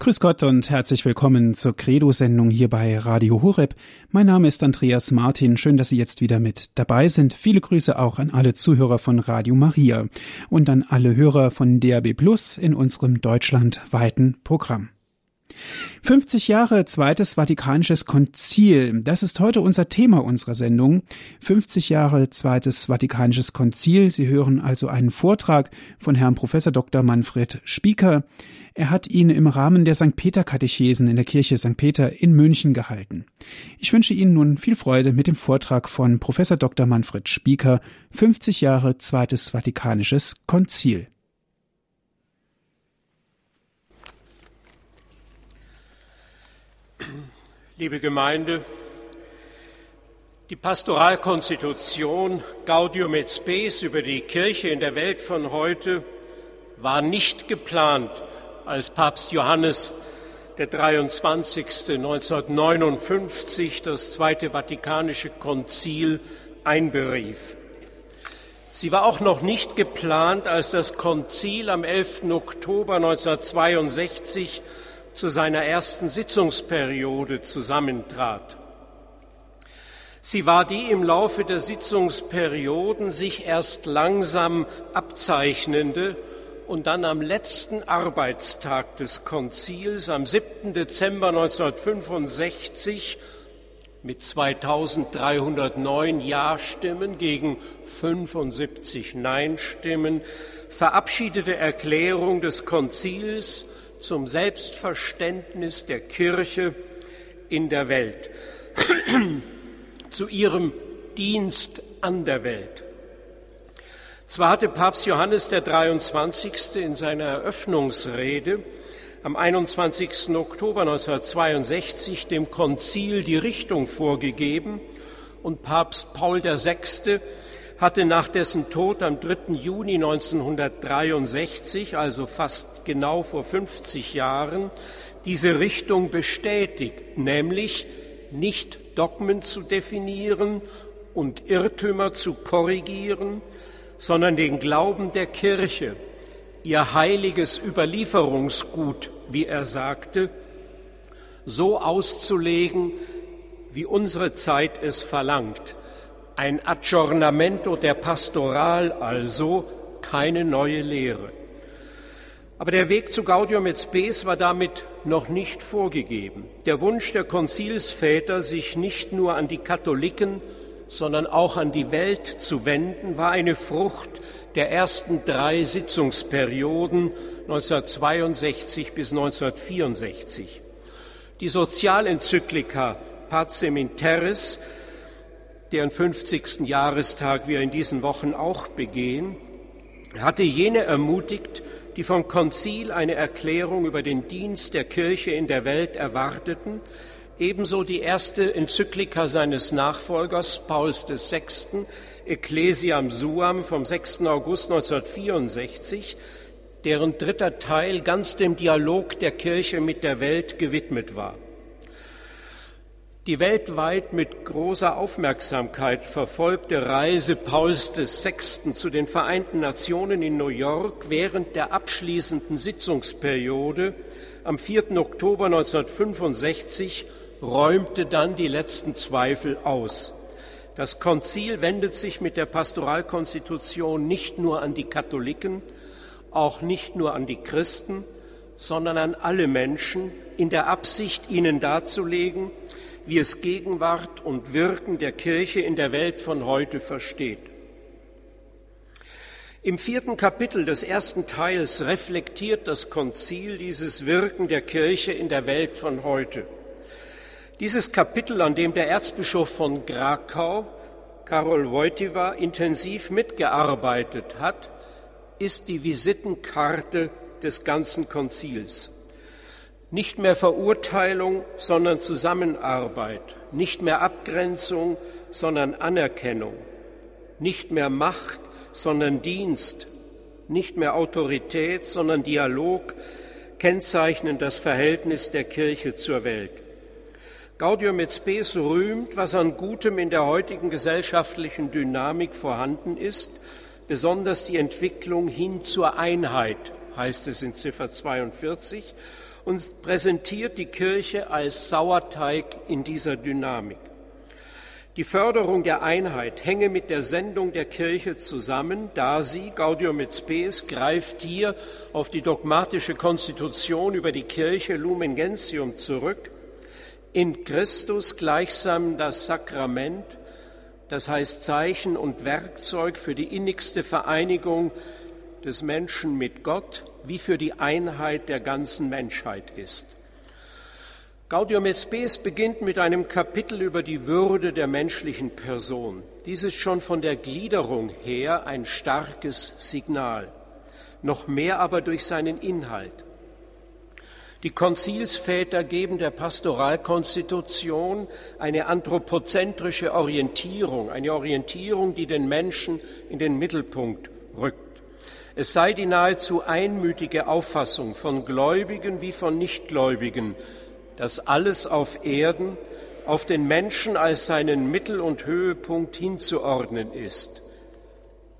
Grüß Gott und herzlich willkommen zur Credo-Sendung hier bei Radio Horeb. Mein Name ist Andreas Martin. Schön, dass Sie jetzt wieder mit dabei sind. Viele Grüße auch an alle Zuhörer von Radio Maria und an alle Hörer von DAB Plus in unserem deutschlandweiten Programm. 50 Jahre Zweites Vatikanisches Konzil. Das ist heute unser Thema unserer Sendung. 50 Jahre Zweites Vatikanisches Konzil. Sie hören also einen Vortrag von Herrn Professor Dr. Manfred Spieker. Er hat ihn im Rahmen der St. Peter Katechesen in der Kirche St. Peter in München gehalten. Ich wünsche Ihnen nun viel Freude mit dem Vortrag von Professor Dr. Manfred Spieker. 50 Jahre Zweites Vatikanisches Konzil. Liebe Gemeinde, die Pastoralkonstitution Gaudium et Spes über die Kirche in der Welt von heute war nicht geplant, als Papst Johannes der 23. 1959 das Zweite Vatikanische Konzil einberief. Sie war auch noch nicht geplant, als das Konzil am 11. Oktober 1962 zu seiner ersten Sitzungsperiode zusammentrat. Sie war die im Laufe der Sitzungsperioden sich erst langsam abzeichnende und dann am letzten Arbeitstag des Konzils, am 7. Dezember 1965, mit 2309 Ja-Stimmen gegen 75 Nein-Stimmen, verabschiedete Erklärung des Konzils zum Selbstverständnis der Kirche in der Welt, zu ihrem Dienst an der Welt. Zwar hatte Papst Johannes der 23. in seiner Eröffnungsrede am 21. Oktober 1962 dem Konzil die Richtung vorgegeben und Papst Paul VI hatte nach dessen Tod am 3. Juni 1963, also fast genau vor 50 Jahren, diese Richtung bestätigt, nämlich nicht Dogmen zu definieren und Irrtümer zu korrigieren, sondern den Glauben der Kirche, ihr heiliges Überlieferungsgut, wie er sagte, so auszulegen, wie unsere Zeit es verlangt ein Aggiornamento der Pastoral also, keine neue Lehre. Aber der Weg zu Gaudium et Spes war damit noch nicht vorgegeben. Der Wunsch der Konzilsväter, sich nicht nur an die Katholiken, sondern auch an die Welt zu wenden, war eine Frucht der ersten drei Sitzungsperioden 1962 bis 1964. Die Sozialenzyklika Pacem in Terris deren 50. Jahrestag wir in diesen Wochen auch begehen, hatte jene ermutigt, die vom Konzil eine Erklärung über den Dienst der Kirche in der Welt erwarteten, ebenso die erste Enzyklika seines Nachfolgers Pauls VI., Ecclesiam Suam vom 6. August 1964, deren dritter Teil ganz dem Dialog der Kirche mit der Welt gewidmet war. Die weltweit mit großer Aufmerksamkeit verfolgte Reise Pauls VI. zu den Vereinten Nationen in New York während der abschließenden Sitzungsperiode am 4. Oktober 1965 räumte dann die letzten Zweifel aus. Das Konzil wendet sich mit der Pastoralkonstitution nicht nur an die Katholiken, auch nicht nur an die Christen, sondern an alle Menschen in der Absicht, ihnen darzulegen, wie es Gegenwart und Wirken der Kirche in der Welt von heute versteht. Im vierten Kapitel des ersten Teils reflektiert das Konzil dieses Wirken der Kirche in der Welt von heute. Dieses Kapitel, an dem der Erzbischof von Krakau, Karol Wojtyła, intensiv mitgearbeitet hat, ist die Visitenkarte des ganzen Konzils. Nicht mehr Verurteilung, sondern Zusammenarbeit. Nicht mehr Abgrenzung, sondern Anerkennung. Nicht mehr Macht, sondern Dienst. Nicht mehr Autorität, sondern Dialog kennzeichnen das Verhältnis der Kirche zur Welt. Gaudium et Spes rühmt, was an Gutem in der heutigen gesellschaftlichen Dynamik vorhanden ist, besonders die Entwicklung hin zur Einheit, heißt es in Ziffer 42, und präsentiert die Kirche als Sauerteig in dieser Dynamik. Die Förderung der Einheit hänge mit der Sendung der Kirche zusammen, da sie, Gaudium et Spes, greift hier auf die dogmatische Konstitution über die Kirche Lumen Gentium zurück, in Christus gleichsam das Sakrament, das heißt Zeichen und Werkzeug für die innigste Vereinigung des Menschen mit Gott wie für die Einheit der ganzen Menschheit ist. Gaudium et Spes beginnt mit einem Kapitel über die Würde der menschlichen Person. Dies ist schon von der Gliederung her ein starkes Signal, noch mehr aber durch seinen Inhalt. Die Konzilsväter geben der Pastoralkonstitution eine anthropozentrische Orientierung, eine Orientierung, die den Menschen in den Mittelpunkt rückt. Es sei die nahezu einmütige Auffassung von Gläubigen wie von Nichtgläubigen, dass alles auf Erden auf den Menschen als seinen Mittel- und Höhepunkt hinzuordnen ist.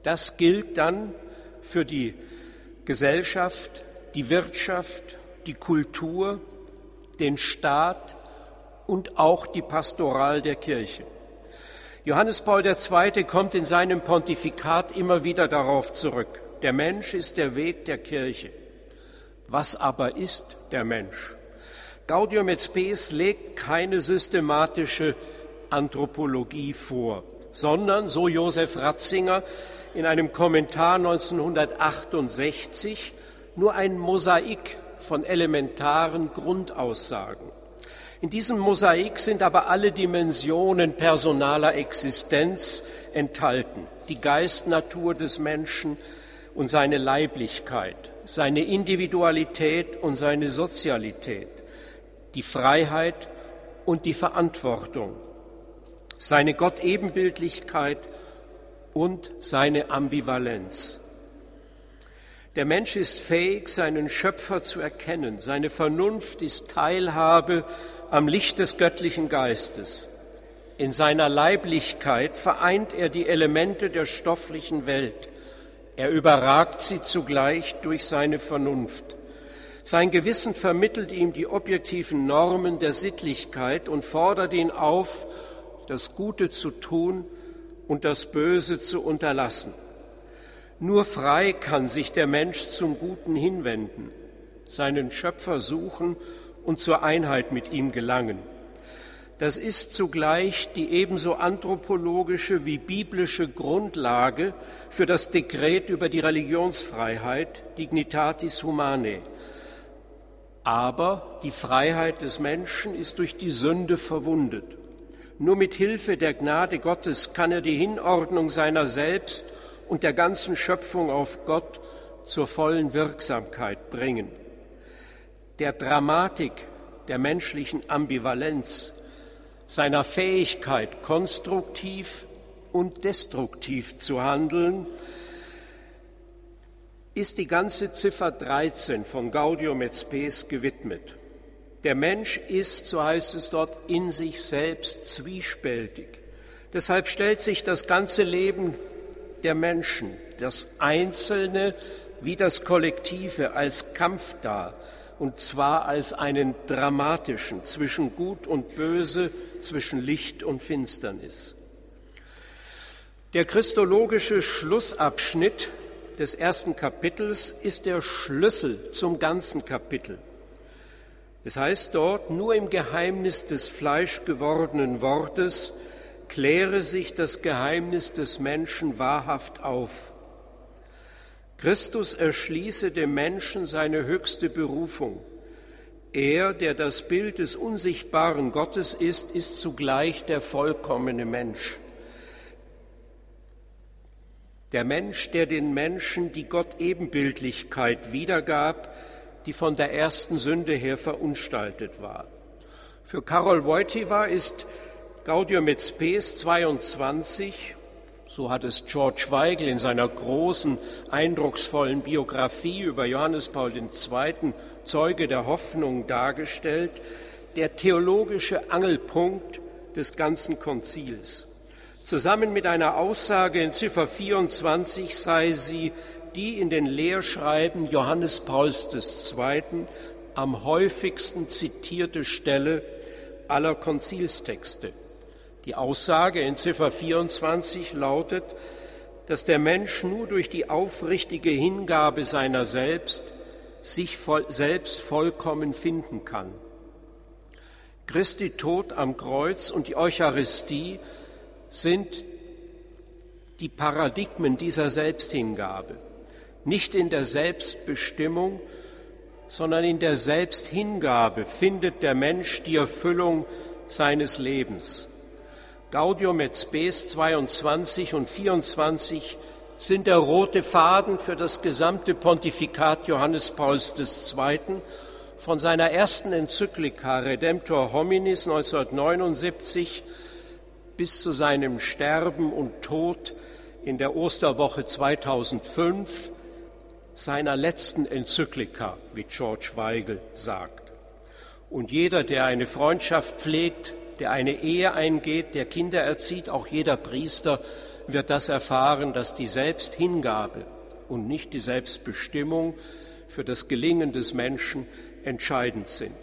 Das gilt dann für die Gesellschaft, die Wirtschaft, die Kultur, den Staat und auch die Pastoral der Kirche. Johannes Paul II. kommt in seinem Pontifikat immer wieder darauf zurück. Der Mensch ist der Weg der Kirche. Was aber ist der Mensch? Gaudium et Spes legt keine systematische Anthropologie vor, sondern, so Josef Ratzinger in einem Kommentar 1968, nur ein Mosaik von elementaren Grundaussagen. In diesem Mosaik sind aber alle Dimensionen personaler Existenz enthalten. Die Geistnatur des Menschen und seine Leiblichkeit, seine Individualität und seine Sozialität, die Freiheit und die Verantwortung, seine Gottebenbildlichkeit und seine Ambivalenz. Der Mensch ist fähig, seinen Schöpfer zu erkennen. Seine Vernunft ist Teilhabe am Licht des göttlichen Geistes. In seiner Leiblichkeit vereint er die Elemente der stofflichen Welt. Er überragt sie zugleich durch seine Vernunft. Sein Gewissen vermittelt ihm die objektiven Normen der Sittlichkeit und fordert ihn auf, das Gute zu tun und das Böse zu unterlassen. Nur frei kann sich der Mensch zum Guten hinwenden, seinen Schöpfer suchen und zur Einheit mit ihm gelangen. Das ist zugleich die ebenso anthropologische wie biblische Grundlage für das Dekret über die Religionsfreiheit, Dignitatis Humanae, aber die Freiheit des Menschen ist durch die Sünde verwundet. Nur mit Hilfe der Gnade Gottes kann er die Hinordnung seiner selbst und der ganzen Schöpfung auf Gott zur vollen Wirksamkeit bringen. Der Dramatik der menschlichen Ambivalenz, seiner Fähigkeit, konstruktiv und destruktiv zu handeln, ist die ganze Ziffer 13 von Gaudium et Spes gewidmet. Der Mensch ist, so heißt es dort, in sich selbst zwiespältig. Deshalb stellt sich das ganze Leben der Menschen, das Einzelne wie das Kollektive, als Kampf dar, und zwar als einen dramatischen zwischen Gut und Böse, zwischen Licht und Finsternis. Der christologische Schlussabschnitt des ersten Kapitels ist der Schlüssel zum ganzen Kapitel. Es heißt dort, nur im Geheimnis des fleischgewordenen Wortes kläre sich das Geheimnis des Menschen wahrhaft auf. Christus erschließe dem Menschen seine höchste Berufung. Er, der das Bild des unsichtbaren Gottes ist, ist zugleich der vollkommene Mensch. Der Mensch, der den Menschen die Gott-Ebenbildlichkeit wiedergab, die von der ersten Sünde her verunstaltet war. Für Karol Wojtyła ist Gaudium et Spes 22, so hat es George Weigel in seiner großen, eindrucksvollen Biografie über Johannes Paul II., Zeuge der Hoffnung, dargestellt, der theologische Angelpunkt des ganzen Konzils. Zusammen mit einer Aussage in Ziffer 24 sei sie die in den Lehrschreiben Johannes Pauls II. am häufigsten zitierte Stelle aller Konzilstexte. Die Aussage in Ziffer 24 lautet, dass der Mensch nur durch die aufrichtige Hingabe seiner selbst sich voll, selbst vollkommen finden kann. Christi Tod am Kreuz und die Eucharistie sind die Paradigmen dieser Selbsthingabe. Nicht in der Selbstbestimmung, sondern in der Selbsthingabe findet der Mensch die Erfüllung seines Lebens. Gaudium et Spes 22 und 24 sind der rote Faden für das gesamte Pontifikat Johannes Pauls II. von seiner ersten Enzyklika Redemptor Hominis 1979 bis zu seinem Sterben und Tod in der Osterwoche 2005 seiner letzten Enzyklika, wie George Weigel sagt. Und jeder, der eine Freundschaft pflegt, der eine Ehe eingeht, der Kinder erzieht, auch jeder Priester wird das erfahren, dass die Selbsthingabe und nicht die Selbstbestimmung für das Gelingen des Menschen entscheidend sind.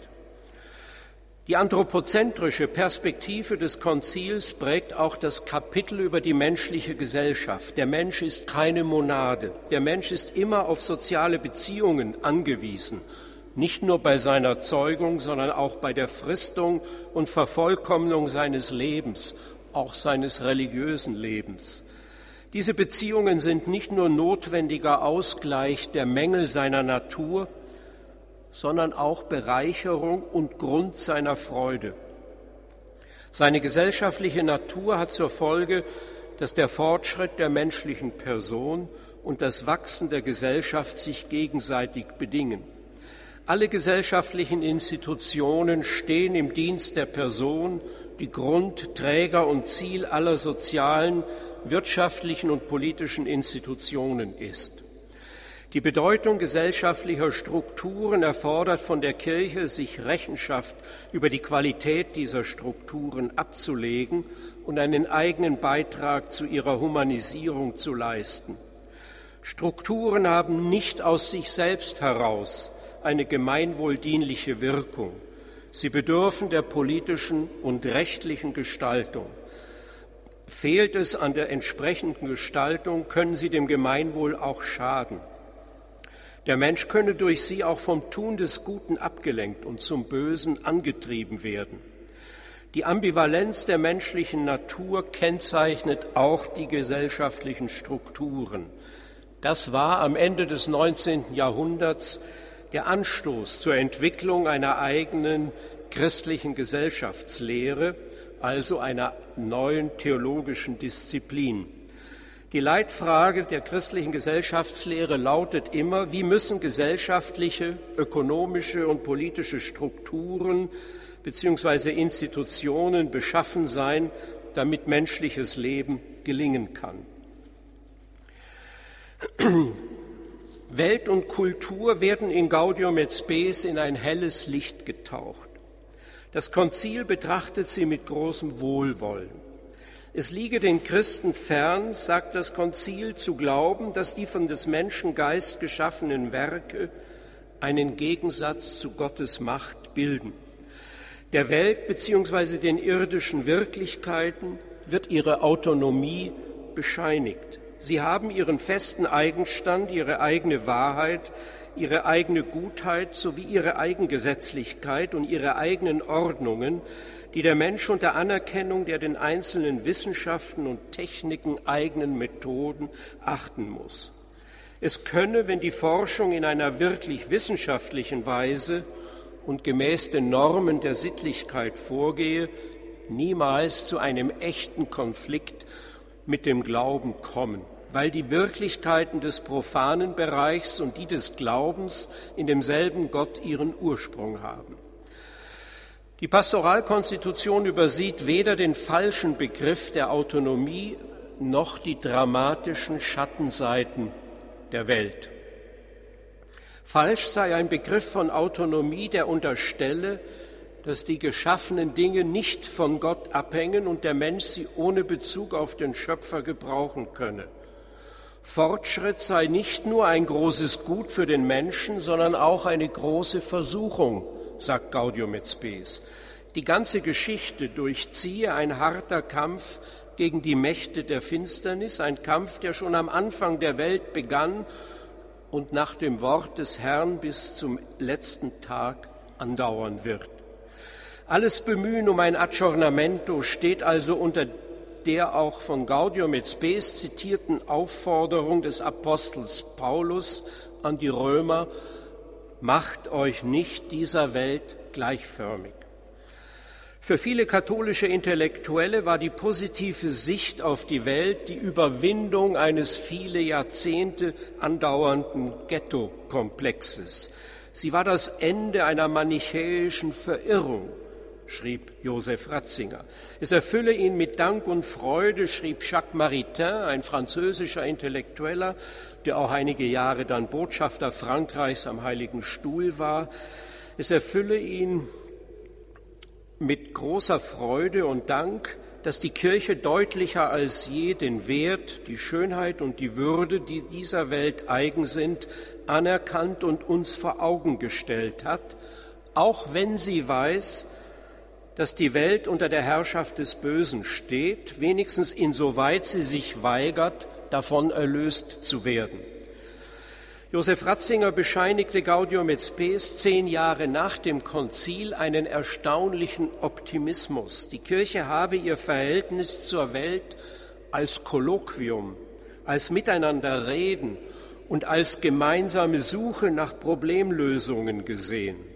Die anthropozentrische Perspektive des Konzils prägt auch das Kapitel über die menschliche Gesellschaft. Der Mensch ist keine Monade. Der Mensch ist immer auf soziale Beziehungen angewiesen, nicht nur bei seiner Zeugung, sondern auch bei der Fristung und Vervollkommnung seines Lebens, auch seines religiösen Lebens. Diese Beziehungen sind nicht nur notwendiger Ausgleich der Mängel seiner Natur, sondern auch Bereicherung und Grund seiner Freude. Seine gesellschaftliche Natur hat zur Folge, dass der Fortschritt der menschlichen Person und das Wachsen der Gesellschaft sich gegenseitig bedingen. Alle gesellschaftlichen Institutionen stehen im Dienst der Person, die Grund, Träger und Ziel aller sozialen, wirtschaftlichen und politischen Institutionen ist. Die Bedeutung gesellschaftlicher Strukturen erfordert von der Kirche, sich Rechenschaft über die Qualität dieser Strukturen abzulegen und einen eigenen Beitrag zu ihrer Humanisierung zu leisten. Strukturen haben nicht aus sich selbst heraus eine gemeinwohldienliche Wirkung. Sie bedürfen der politischen und rechtlichen Gestaltung. Fehlt es an der entsprechenden Gestaltung, können sie dem Gemeinwohl auch schaden. Der Mensch könne durch sie auch vom Tun des Guten abgelenkt und zum Bösen angetrieben werden. Die Ambivalenz der menschlichen Natur kennzeichnet auch die gesellschaftlichen Strukturen. Das war am Ende des 19. Jahrhunderts der Anstoß zur Entwicklung einer eigenen christlichen Gesellschaftslehre, also einer neuen theologischen Disziplin. Die Leitfrage der christlichen Gesellschaftslehre lautet immer, wie müssen gesellschaftliche, ökonomische und politische Strukturen bzw. Institutionen beschaffen sein, damit menschliches Leben gelingen kann. Welt und Kultur werden in Gaudium et Spes in ein helles Licht getaucht. Das Konzil betrachtet sie mit großem Wohlwollen. Es liege den Christen fern, sagt das Konzil, zu glauben, dass die von des Menschen Geist geschaffenen Werke einen Gegensatz zu Gottes Macht bilden. Der Welt bzw. den irdischen Wirklichkeiten wird ihre Autonomie bescheinigt. Sie haben ihren festen Eigenstand, ihre eigene Wahrheit, ihre eigene Gutheit sowie ihre Eigengesetzlichkeit und ihre eigenen Ordnungen, die der Mensch unter Anerkennung der den einzelnen Wissenschaften und Techniken eigenen Methoden achten muss. Es könne, wenn die Forschung in einer wirklich wissenschaftlichen Weise und gemäß den Normen der Sittlichkeit vorgehe, niemals zu einem echten Konflikt mit dem Glauben kommen, weil die Wirklichkeiten des profanen Bereichs und die des Glaubens in demselben Gott ihren Ursprung haben. Die Pastoralkonstitution übersieht weder den falschen Begriff der Autonomie noch die dramatischen Schattenseiten der Welt. Falsch sei ein Begriff von Autonomie, der unterstelle, dass die geschaffenen Dinge nicht von Gott abhängen und der Mensch sie ohne Bezug auf den Schöpfer gebrauchen könne. Fortschritt sei nicht nur ein großes Gut für den Menschen, sondern auch eine große Versuchung, sagt Gaudium et Spes. Die ganze Geschichte durchziehe ein harter Kampf gegen die Mächte der Finsternis, ein Kampf, der schon am Anfang der Welt begann und nach dem Wort des Herrn bis zum letzten Tag andauern wird. Alles Bemühen um ein Aggiornamento steht also unter der auch von Gaudium et Spes zitierten Aufforderung des Apostels Paulus an die Römer, macht euch nicht dieser Welt gleichförmig. Für viele katholische Intellektuelle war die positive Sicht auf die Welt die Überwindung eines viele Jahrzehnte andauernden Ghetto-Komplexes. Sie war das Ende einer manichäischen Verirrung, schrieb Josef Ratzinger. Es erfülle ihn mit Dank und Freude, schrieb Jacques Maritain, ein französischer Intellektueller, der auch einige Jahre dann Botschafter Frankreichs am Heiligen Stuhl war. Es erfülle ihn mit großer Freude und Dank, dass die Kirche deutlicher als je den Wert, die Schönheit und die Würde, die dieser Welt eigen sind, anerkannt und uns vor Augen gestellt hat, auch wenn sie weiß, dass die Welt unter der Herrschaft des Bösen steht, wenigstens insoweit sie sich weigert, davon erlöst zu werden. Josef Ratzinger bescheinigte Gaudium et Spes zehn Jahre nach dem Konzil einen erstaunlichen Optimismus. Die Kirche habe ihr Verhältnis zur Welt als Kolloquium, als Miteinanderreden und als gemeinsame Suche nach Problemlösungen gesehen.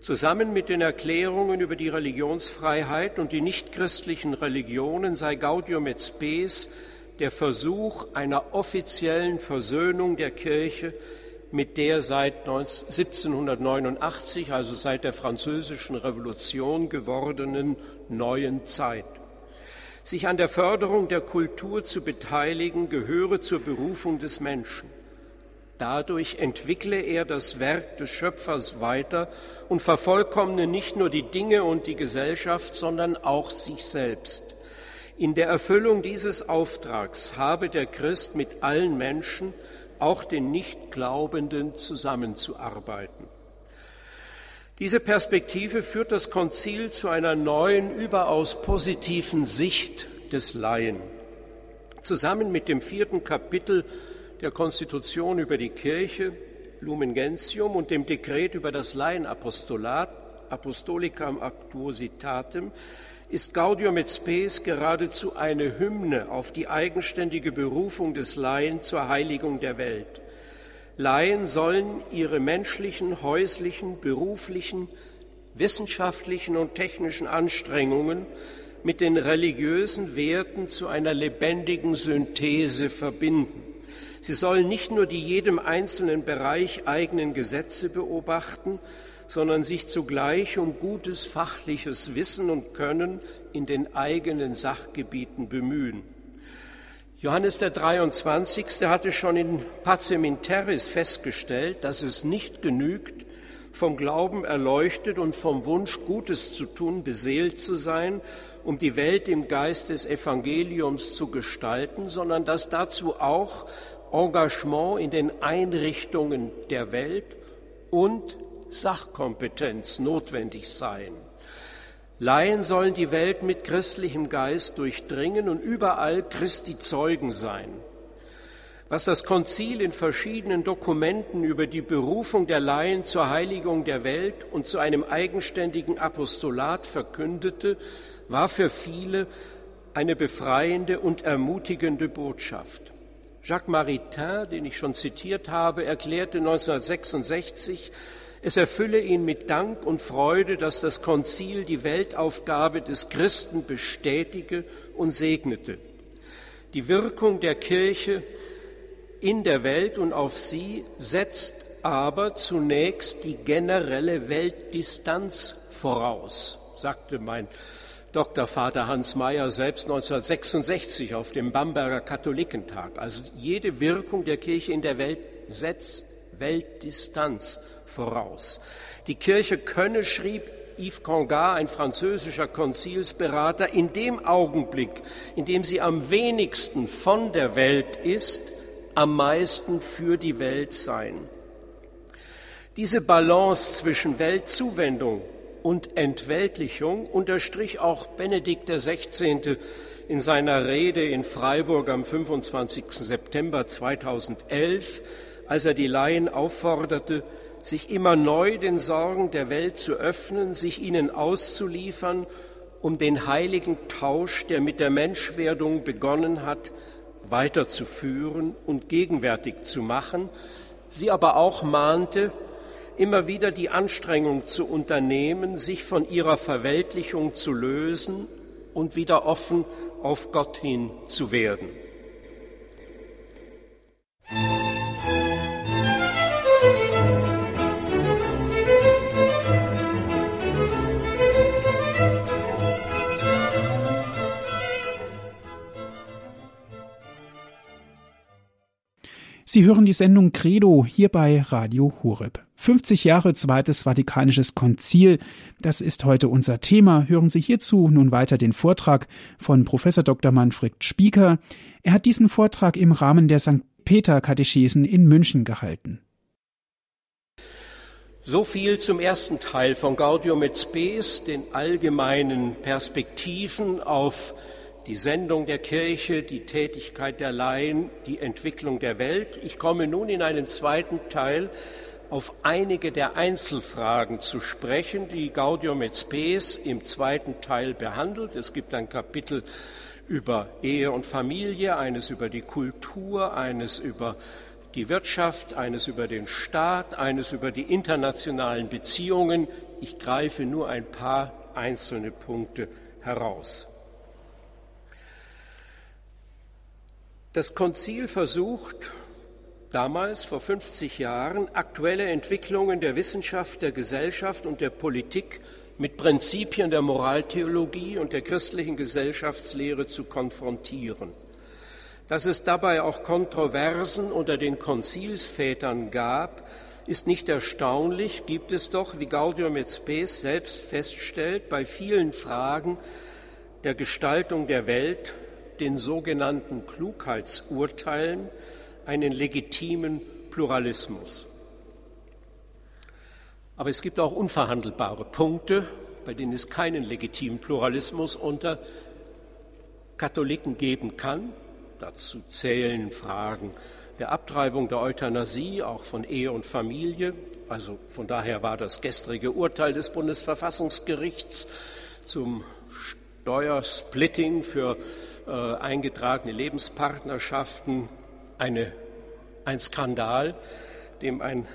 Zusammen mit den Erklärungen über die Religionsfreiheit und die nichtchristlichen Religionen sei Gaudium et Spes der Versuch einer offiziellen Versöhnung der Kirche mit der seit 1789, also seit der Französischen Revolution gewordenen neuen Zeit. Sich an der Förderung der Kultur zu beteiligen, gehöre zur Berufung des Menschen. Dadurch entwickle er das Werk des Schöpfers weiter und vervollkommne nicht nur die Dinge und die Gesellschaft, sondern auch sich selbst. In der Erfüllung dieses Auftrags habe der Christ mit allen Menschen, auch den Nichtglaubenden, zusammenzuarbeiten. Diese Perspektive führt das Konzil zu einer neuen, überaus positiven Sicht des Laien. Zusammen mit dem vierten Kapitel der Konstitution über die Kirche, Lumen Gentium, und dem Dekret über das Laienapostolat, Apostolicam Actuositatem, ist Gaudium et Spes geradezu eine Hymne auf die eigenständige Berufung des Laien zur Heiligung der Welt. Laien sollen ihre menschlichen, häuslichen, beruflichen, wissenschaftlichen und technischen Anstrengungen mit den religiösen Werten zu einer lebendigen Synthese verbinden. Sie sollen nicht nur die jedem einzelnen Bereich eigenen Gesetze beobachten, sondern sich zugleich um gutes fachliches Wissen und Können in den eigenen Sachgebieten bemühen. Johannes der 23. hatte schon in Pacem in Terris festgestellt, dass es nicht genügt, vom Glauben erleuchtet und vom Wunsch, Gutes zu tun, beseelt zu sein, um die Welt im Geist des Evangeliums zu gestalten, sondern dass dazu auch Engagement in den Einrichtungen der Welt und Sachkompetenz notwendig sein. Laien sollen die Welt mit christlichem Geist durchdringen und überall Christi Zeugen sein. Was das Konzil in verschiedenen Dokumenten über die Berufung der Laien zur Heiligung der Welt und zu einem eigenständigen Apostolat verkündete, war für viele eine befreiende und ermutigende Botschaft. Jacques Maritain, den ich schon zitiert habe, erklärte 1966, es erfülle ihn mit Dank und Freude, dass das Konzil die Weltaufgabe des Christen bestätige und segnete. Die Wirkung der Kirche in der Welt und auf sie setzt aber zunächst die generelle Weltdistanz voraus, sagte mein Doktorvater Hans Mayer selbst 1966 auf dem Bamberger Katholikentag. Also jede Wirkung der Kirche in der Welt setzt Weltdistanz voraus. Die Kirche könne, schrieb Yves Congar, ein französischer Konzilsberater, in dem Augenblick, in dem sie am wenigsten von der Welt ist, am meisten für die Welt sein. Diese Balance zwischen Weltzuwendung und Entweltlichung unterstrich auch Benedikt XVI. in seiner Rede in Freiburg am 25. September 2011, als er die Laien aufforderte, sich immer neu den Sorgen der Welt zu öffnen, sich ihnen auszuliefern, um den heiligen Tausch, der mit der Menschwerdung begonnen hat, weiterzuführen und gegenwärtig zu machen, sie aber auch mahnte, immer wieder die Anstrengung zu unternehmen, sich von ihrer Verweltlichung zu lösen und wieder offen auf Gott hin zu werden. Sie hören die Sendung Credo hier bei Radio Horeb. 50 Jahre Zweites Vatikanisches Konzil, das ist heute unser Thema. Hören Sie hierzu nun weiter den Vortrag von Professor Dr. Manfred Spieker. Er hat diesen Vortrag im Rahmen der St. Peter Katechesen in München gehalten. So viel zum ersten Teil von Gaudium et Spes, den allgemeinen Perspektiven auf die Sendung der Kirche, die Tätigkeit der Laien, die Entwicklung der Welt. Ich komme nun in einem zweiten Teil auf einige der Einzelfragen zu sprechen, die Gaudium et Spes im zweiten Teil behandelt. Es gibt ein Kapitel über Ehe und Familie, eines über die Kultur, eines über die Wirtschaft, eines über den Staat, eines über die internationalen Beziehungen. Ich greife nur ein paar einzelne Punkte heraus. Das Konzil versucht damals, vor 50 Jahren, aktuelle Entwicklungen der Wissenschaft, der Gesellschaft und der Politik mit Prinzipien der Moraltheologie und der christlichen Gesellschaftslehre zu konfrontieren. Dass es dabei auch Kontroversen unter den Konzilsvätern gab, ist nicht erstaunlich, gibt es doch, wie Gaudium et Spes selbst feststellt, bei vielen Fragen der Gestaltung der Welt den sogenannten Klugheitsurteilen einen legitimen Pluralismus. Aber es gibt auch unverhandelbare Punkte, bei denen es keinen legitimen Pluralismus unter Katholiken geben kann. Dazu zählen Fragen der Abtreibung, der Euthanasie, auch von Ehe und Familie. Also von daher war das gestrige Urteil des Bundesverfassungsgerichts zum Steuersplitting für äh, eingetragene Lebenspartnerschaften eine, ein Skandal, dem ein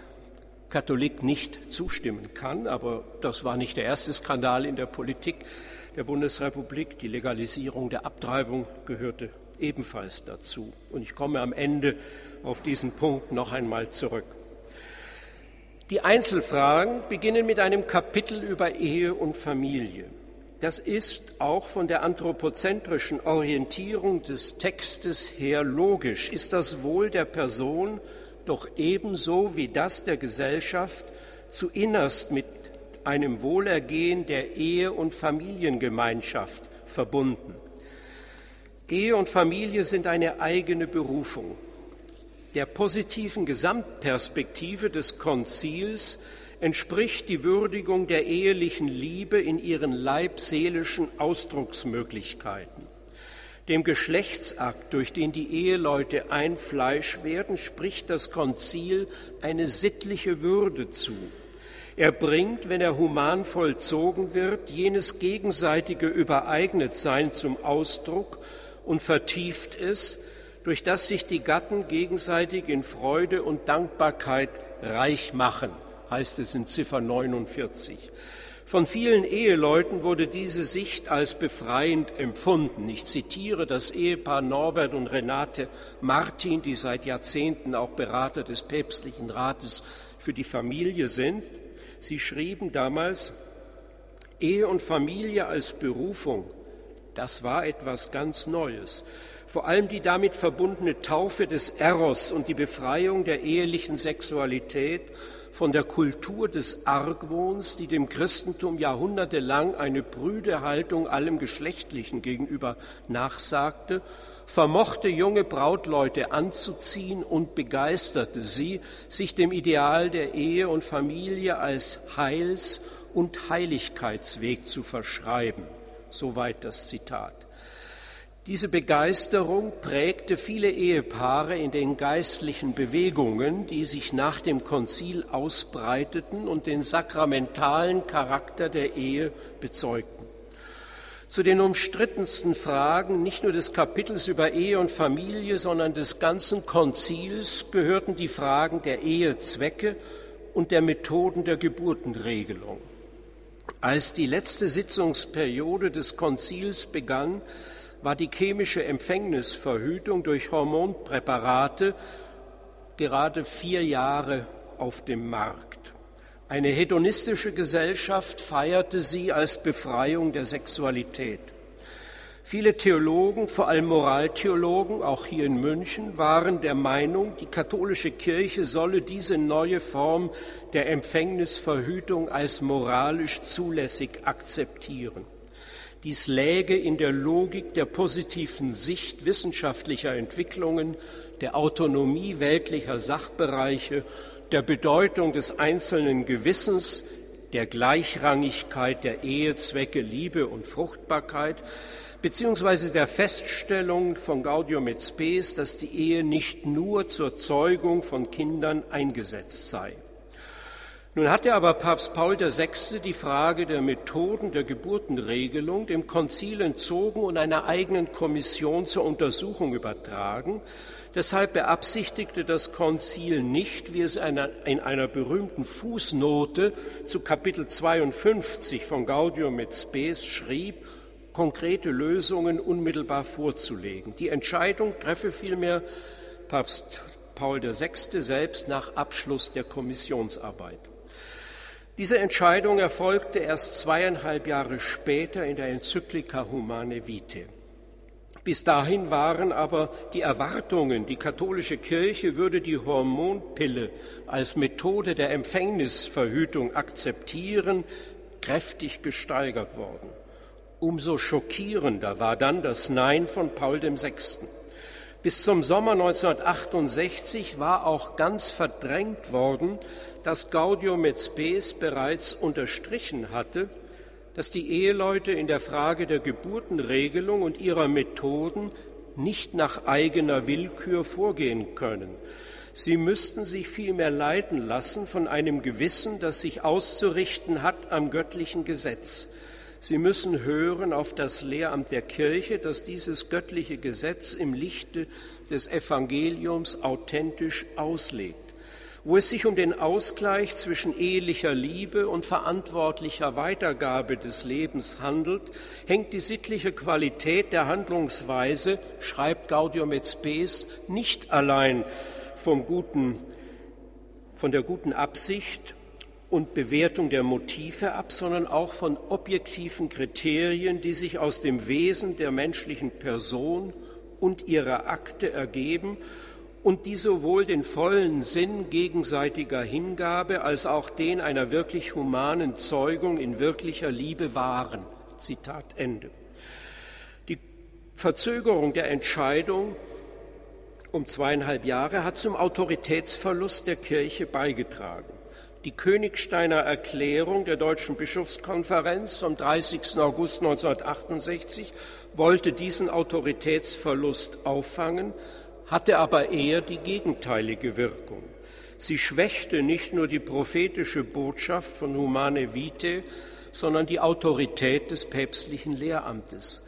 Katholik nicht zustimmen kann. Aber das war nicht der erste Skandal in der Politik der Bundesrepublik. Die Legalisierung der Abtreibung gehörte ebenfalls dazu. Und ich komme am Ende auf diesen Punkt noch einmal zurück. Die Einzelfragen beginnen mit einem Kapitel über Ehe und Familie. Das ist auch von der anthropozentrischen Orientierung des Textes her logisch. Ist das Wohl der Person doch ebenso wie das der Gesellschaft zu innerst mit einem Wohlergehen der Ehe- und Familiengemeinschaft verbunden. Ehe und Familie sind eine eigene Berufung. Der positiven Gesamtperspektive des Konzils entspricht die Würdigung der ehelichen Liebe in ihren leibseelischen Ausdrucksmöglichkeiten. Dem Geschlechtsakt, durch den die Eheleute ein Fleisch werden, spricht das Konzil eine sittliche Würde zu. Er bringt, wenn er human vollzogen wird, jenes gegenseitige Übereignetsein zum Ausdruck und vertieft es, durch das sich die Gatten gegenseitig in Freude und Dankbarkeit reich machen heißt es in Ziffer 49. Von vielen Eheleuten wurde diese Sicht als befreiend empfunden. Ich zitiere das Ehepaar Norbert und Renate Martin, die seit Jahrzehnten auch Berater des päpstlichen Rates für die Familie sind. Sie schrieben damals, Ehe und Familie als Berufung, das war etwas ganz Neues. Vor allem die damit verbundene Taufe des Eros und die Befreiung der ehelichen Sexualität von der Kultur des Argwohns, die dem Christentum jahrhundertelang eine prüde Haltung allem Geschlechtlichen gegenüber nachsagte vermochte junge Brautleute anzuziehen und begeisterte sie, sich dem Ideal der Ehe und Familie als Heils- und Heiligkeitsweg zu verschreiben. Soweit das Zitat. Diese Begeisterung prägte viele Ehepaare in den geistlichen Bewegungen, die sich nach dem Konzil ausbreiteten und den sakramentalen Charakter der Ehe bezeugten. Zu den umstrittensten Fragen nicht nur des Kapitels über Ehe und Familie, sondern des ganzen Konzils gehörten die Fragen der Ehezwecke und der Methoden der Geburtenregelung. Als die letzte Sitzungsperiode des Konzils begann, war die chemische Empfängnisverhütung durch Hormonpräparate gerade vier Jahre auf dem Markt. Eine hedonistische Gesellschaft feierte sie als Befreiung der Sexualität. Viele Theologen, vor allem Moraltheologen, auch hier in München, waren der Meinung, die katholische Kirche solle diese neue Form der Empfängnisverhütung als moralisch zulässig akzeptieren. Dies läge in der Logik der positiven Sicht wissenschaftlicher Entwicklungen, der Autonomie weltlicher Sachbereiche, der Bedeutung des einzelnen Gewissens, der Gleichrangigkeit der Ehezwecke Liebe und Fruchtbarkeit, beziehungsweise der Feststellung von Gaudium et Spes, dass die Ehe nicht nur zur Zeugung von Kindern eingesetzt sei. Nun hatte aber Papst Paul VI. die Frage der Methoden der Geburtenregelung dem Konzil entzogen und einer eigenen Kommission zur Untersuchung übertragen. Deshalb beabsichtigte das Konzil nicht, wie es in einer berühmten Fußnote zu Kapitel 52 von Gaudium et Spes schrieb, konkrete Lösungen unmittelbar vorzulegen. Die Entscheidung treffe vielmehr Papst Paul VI. selbst nach Abschluss der Kommissionsarbeit. Diese Entscheidung erfolgte erst zweieinhalb Jahre später in der Enzyklika Humane Vitae. Bis dahin waren aber die Erwartungen, die katholische Kirche würde die Hormonpille als Methode der Empfängnisverhütung akzeptieren, kräftig gesteigert worden. Umso schockierender war dann das Nein von Paul VI. Bis zum Sommer 1968 war auch ganz verdrängt worden, dass Gaudium et Spes bereits unterstrichen hatte, dass die Eheleute in der Frage der Geburtenregelung und ihrer Methoden nicht nach eigener Willkür vorgehen können. Sie müssten sich vielmehr leiten lassen von einem Gewissen, das sich auszurichten hat am göttlichen Gesetz. Sie müssen hören auf das Lehramt der Kirche, das dieses göttliche Gesetz im Lichte des Evangeliums authentisch auslegt. Wo es sich um den Ausgleich zwischen ehelicher Liebe und verantwortlicher Weitergabe des Lebens handelt, hängt die sittliche Qualität der Handlungsweise, schreibt Gaudium et Spes, nicht allein vom guten, von der guten Absicht und Bewertung der Motive ab, sondern auch von objektiven Kriterien, die sich aus dem Wesen der menschlichen Person und ihrer Akte ergeben und die sowohl den vollen Sinn gegenseitiger Hingabe als auch den einer wirklich humanen Zeugung in wirklicher Liebe wahren. Zitat Ende. Die Verzögerung der Entscheidung um zweieinhalb Jahre hat zum Autoritätsverlust der Kirche beigetragen. Die Königsteiner Erklärung der Deutschen Bischofskonferenz vom 30. August 1968 wollte diesen Autoritätsverlust auffangen, hatte aber eher die gegenteilige Wirkung. Sie schwächte nicht nur die prophetische Botschaft von Humane Vitae, sondern die Autorität des päpstlichen Lehramtes.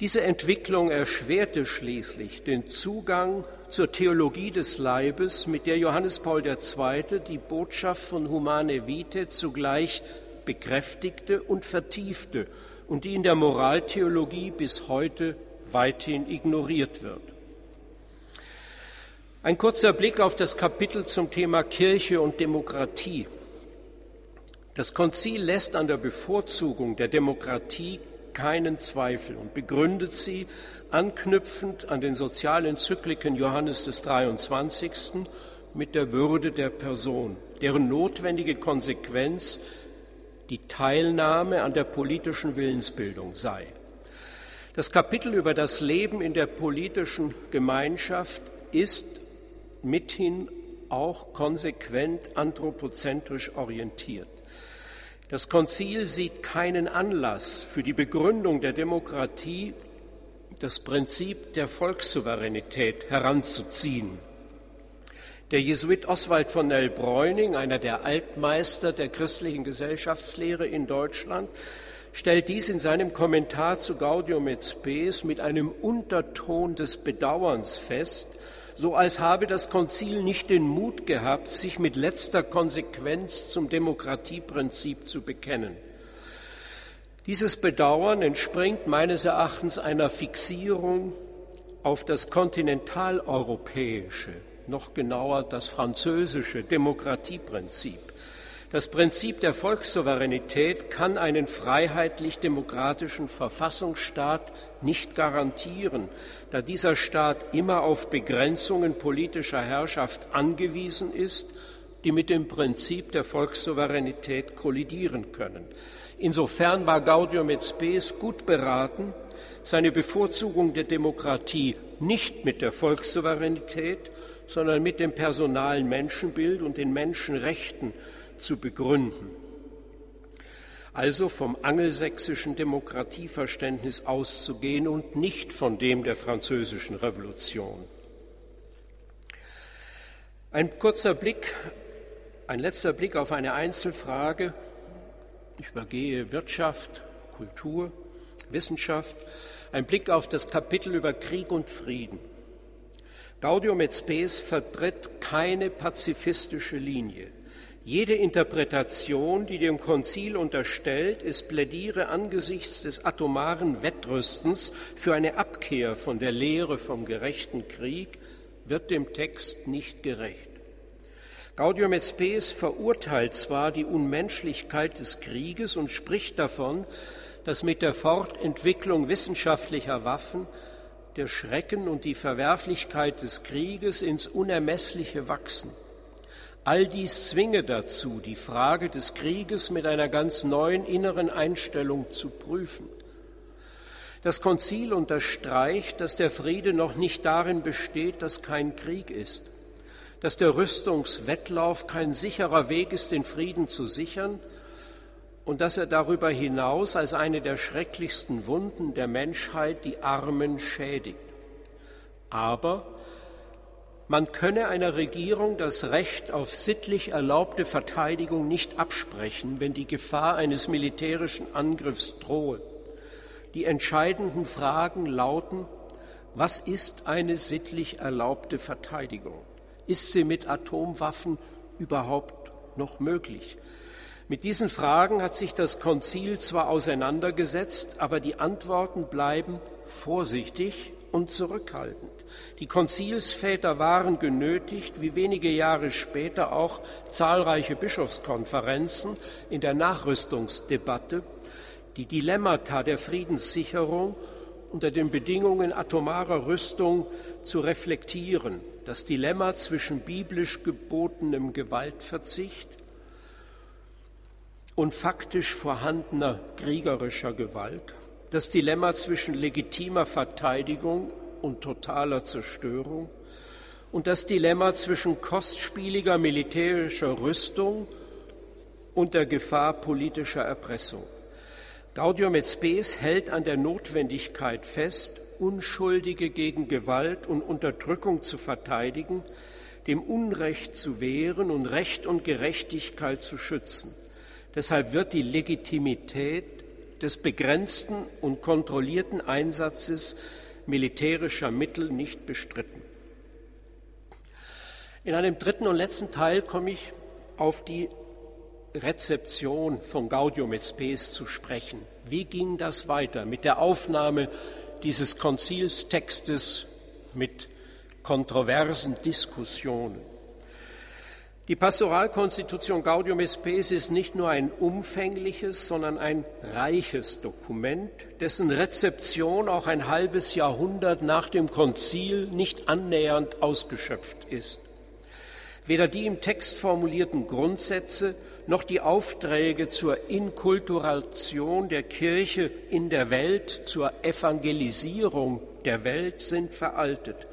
Diese Entwicklung erschwerte schließlich den Zugang zur Theologie des Leibes, mit der Johannes Paul II. die Botschaft von Humane Vitae zugleich bekräftigte und vertiefte und die in der Moraltheologie bis heute weithin ignoriert wird. Ein kurzer Blick auf das Kapitel zum Thema Kirche und Demokratie. Das Konzil lässt an der Bevorzugung der Demokratie keinen Zweifel und begründet sie anknüpfend an den Sozialenzykliken Johannes des 23. mit der Würde der Person, deren notwendige Konsequenz die Teilnahme an der politischen Willensbildung sei. Das Kapitel über das Leben in der politischen Gemeinschaft ist mithin auch konsequent anthropozentrisch orientiert. Das Konzil sieht keinen Anlass für die Begründung der Demokratie, das Prinzip der Volkssouveränität heranzuziehen. Der Jesuit Oswald von Nell-Bräuning, einer der Altmeister der christlichen Gesellschaftslehre in Deutschland, stellt dies in seinem Kommentar zu Gaudium et Spes mit einem Unterton des Bedauerns fest, so als habe das Konzil nicht den Mut gehabt, sich mit letzter Konsequenz zum Demokratieprinzip zu bekennen. Dieses Bedauern entspringt meines Erachtens einer Fixierung auf das kontinentaleuropäische, noch genauer das französische Demokratieprinzip. Das Prinzip der Volkssouveränität kann einen freiheitlich-demokratischen Verfassungsstaat nicht garantieren, da dieser Staat immer auf Begrenzungen politischer Herrschaft angewiesen ist, die mit dem Prinzip der Volkssouveränität kollidieren können. Insofern war Gaudium et Spes gut beraten, seine Bevorzugung der Demokratie nicht mit der Volkssouveränität, sondern mit dem personalen Menschenbild und den Menschenrechten zu begründen. Also vom angelsächsischen Demokratieverständnis auszugehen und nicht von dem der französischen Revolution. Ein kurzer Blick, ein letzter Blick auf eine Einzelfrage. Ich übergehe Wirtschaft, Kultur, Wissenschaft. Ein Blick auf das Kapitel über Krieg und Frieden. Gaudium et Spes vertritt keine pazifistische Linie. Jede Interpretation, die dem Konzil unterstellt, es plädiere angesichts des atomaren Wettrüstens für eine Abkehr von der Lehre vom gerechten Krieg, wird dem Text nicht gerecht. Gaudium et Spes verurteilt zwar die Unmenschlichkeit des Krieges und spricht davon, dass mit der Fortentwicklung wissenschaftlicher Waffen der Schrecken und die Verwerflichkeit des Krieges ins Unermessliche wachsen. All dies zwinge dazu, die Frage des Krieges mit einer ganz neuen inneren Einstellung zu prüfen. Das Konzil unterstreicht, dass der Friede noch nicht darin besteht, dass kein Krieg ist, dass der Rüstungswettlauf kein sicherer Weg ist, den Frieden zu sichern und dass er darüber hinaus als eine der schrecklichsten Wunden der Menschheit die Armen schädigt. Aber man könne einer Regierung das Recht auf sittlich erlaubte Verteidigung nicht absprechen, wenn die Gefahr eines militärischen Angriffs drohe. Die entscheidenden Fragen lauten, was ist eine sittlich erlaubte Verteidigung? Ist sie mit Atomwaffen überhaupt noch möglich? Mit diesen Fragen hat sich das Konzil zwar auseinandergesetzt, aber die Antworten bleiben vorsichtig und zurückhaltend. Die Konzilsväter waren genötigt, wie wenige Jahre später auch zahlreiche Bischofskonferenzen in der Nachrüstungsdebatte, die Dilemmata der Friedenssicherung unter den Bedingungen atomarer Rüstung zu reflektieren. Das Dilemma zwischen biblisch gebotenem Gewaltverzicht und faktisch vorhandener kriegerischer Gewalt, das Dilemma zwischen legitimer Verteidigung und totaler Zerstörung und das Dilemma zwischen kostspieliger militärischer Rüstung und der Gefahr politischer Erpressung. Gaudium et Spes hält an der Notwendigkeit fest, Unschuldige gegen Gewalt und Unterdrückung zu verteidigen, dem Unrecht zu wehren und Recht und Gerechtigkeit zu schützen. Deshalb wird die Legitimität des begrenzten und kontrollierten Einsatzes militärischer Mittel nicht bestritten. In einem dritten und letzten Teil komme ich auf die Rezeption von Gaudium et Spes zu sprechen. Wie ging das weiter mit der Aufnahme dieses Konzilstextes mit kontroversen Diskussionen? Die Pastoralkonstitution Gaudium et Spes ist nicht nur ein umfängliches, sondern ein reiches Dokument, dessen Rezeption auch ein halbes Jahrhundert nach dem Konzil nicht annähernd ausgeschöpft ist. Weder die im Text formulierten Grundsätze noch die Aufträge zur Inkulturation der Kirche in der Welt, zur Evangelisierung der Welt sind veraltet.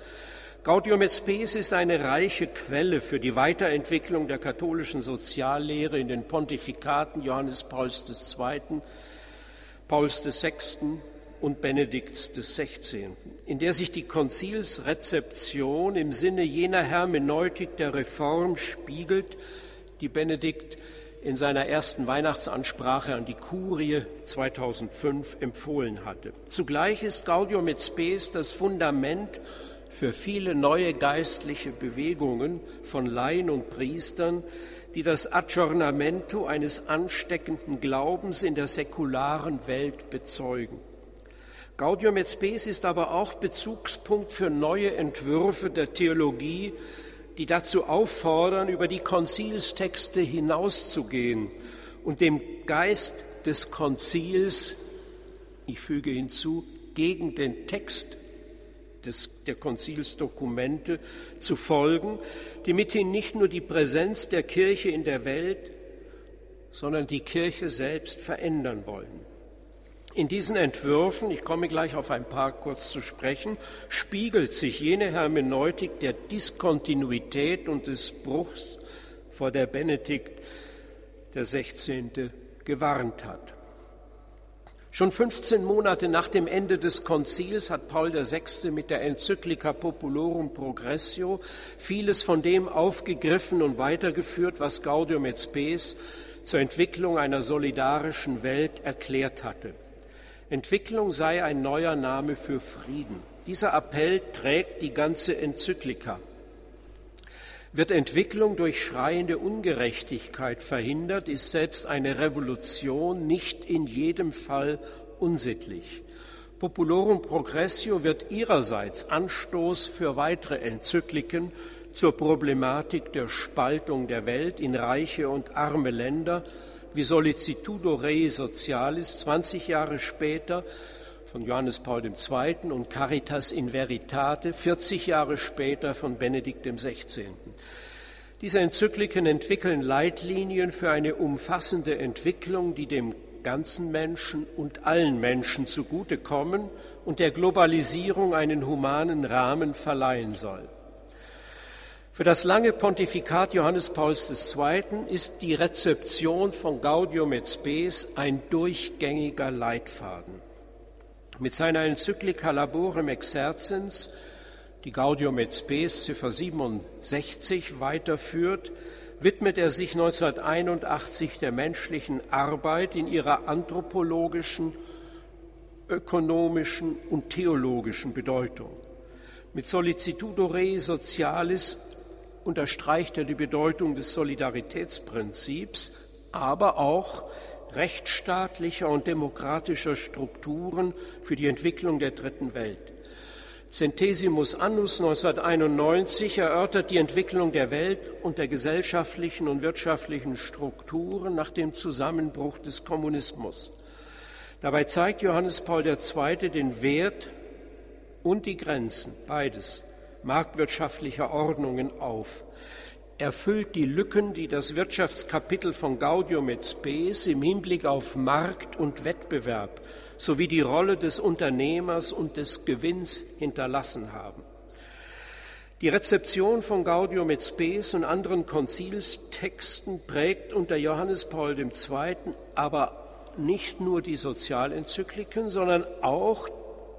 Gaudium et Spes ist eine reiche Quelle für die Weiterentwicklung der katholischen Soziallehre in den Pontifikaten Johannes Pauls II., Pauls VI. und Benedikts XVI., in der sich die Konzilsrezeption im Sinne jener Hermeneutik der Reform spiegelt, die Benedikt in seiner ersten Weihnachtsansprache an die Kurie 2005 empfohlen hatte. Zugleich ist Gaudium et Spes das Fundament für viele neue geistliche Bewegungen von Laien und Priestern, die das Aggiornamento eines ansteckenden Glaubens in der säkularen Welt bezeugen. Gaudium et Spes ist aber auch Bezugspunkt für neue Entwürfe der Theologie, die dazu auffordern, über die Konzilstexte hinauszugehen und dem Geist des Konzils, ich füge hinzu, gegen den Text des, der Konzilsdokumente zu folgen, die mithin nicht nur die Präsenz der Kirche in der Welt, sondern die Kirche selbst verändern wollen. In diesen Entwürfen, ich komme gleich auf ein paar kurz zu sprechen, spiegelt sich jene Hermeneutik der Diskontinuität und des Bruchs, vor der Benedikt der 16. gewarnt hat. Schon 15 Monate nach dem Ende des Konzils hat Paul VI. mit der Enzyklika Populorum Progressio vieles von dem aufgegriffen und weitergeführt, was Gaudium et Spes zur Entwicklung einer solidarischen Welt erklärt hatte. Entwicklung sei ein neuer Name für Frieden. Dieser Appell trägt die ganze Enzyklika. Wird Entwicklung durch schreiende Ungerechtigkeit verhindert, ist selbst eine Revolution nicht in jedem Fall unsittlich. Populorum Progressio wird ihrerseits Anstoß für weitere Enzykliken zur Problematik der Spaltung der Welt in reiche und arme Länder, wie Solicitudo Rei Socialis 20 Jahre später von Johannes Paul II. und Caritas in Veritate 40 Jahre später von Benedikt XVI. Diese Enzykliken entwickeln Leitlinien für eine umfassende Entwicklung, die dem ganzen Menschen und allen Menschen zugutekommen und der Globalisierung einen humanen Rahmen verleihen soll. Für das lange Pontifikat Johannes Pauls II. ist die Rezeption von Gaudium et Spes ein durchgängiger Leitfaden. Mit seiner Enzyklika Laborem Exerzens, die Gaudium et Spes Ziffer 67 weiterführt, widmet er sich 1981 der menschlichen Arbeit in ihrer anthropologischen, ökonomischen und theologischen Bedeutung. Mit Solicitudo Rei Socialis unterstreicht er die Bedeutung des Solidaritätsprinzips, aber auch rechtsstaatlicher und demokratischer Strukturen für die Entwicklung der dritten Welt. Centesimus Annus 1991 erörtert die Entwicklung der Welt und der gesellschaftlichen und wirtschaftlichen Strukturen nach dem Zusammenbruch des Kommunismus. Dabei zeigt Johannes Paul II. den Wert und die Grenzen, beides, marktwirtschaftlicher Ordnungen auf. Erfüllt die Lücken, die das Wirtschaftskapitel von Gaudium et Spes im Hinblick auf Markt und Wettbewerb sowie die Rolle des Unternehmers und des Gewinns hinterlassen haben. Die Rezeption von Gaudium et Spes und anderen Konzilstexten prägt unter Johannes Paul II. aber nicht nur die Sozialenzykliken, sondern auch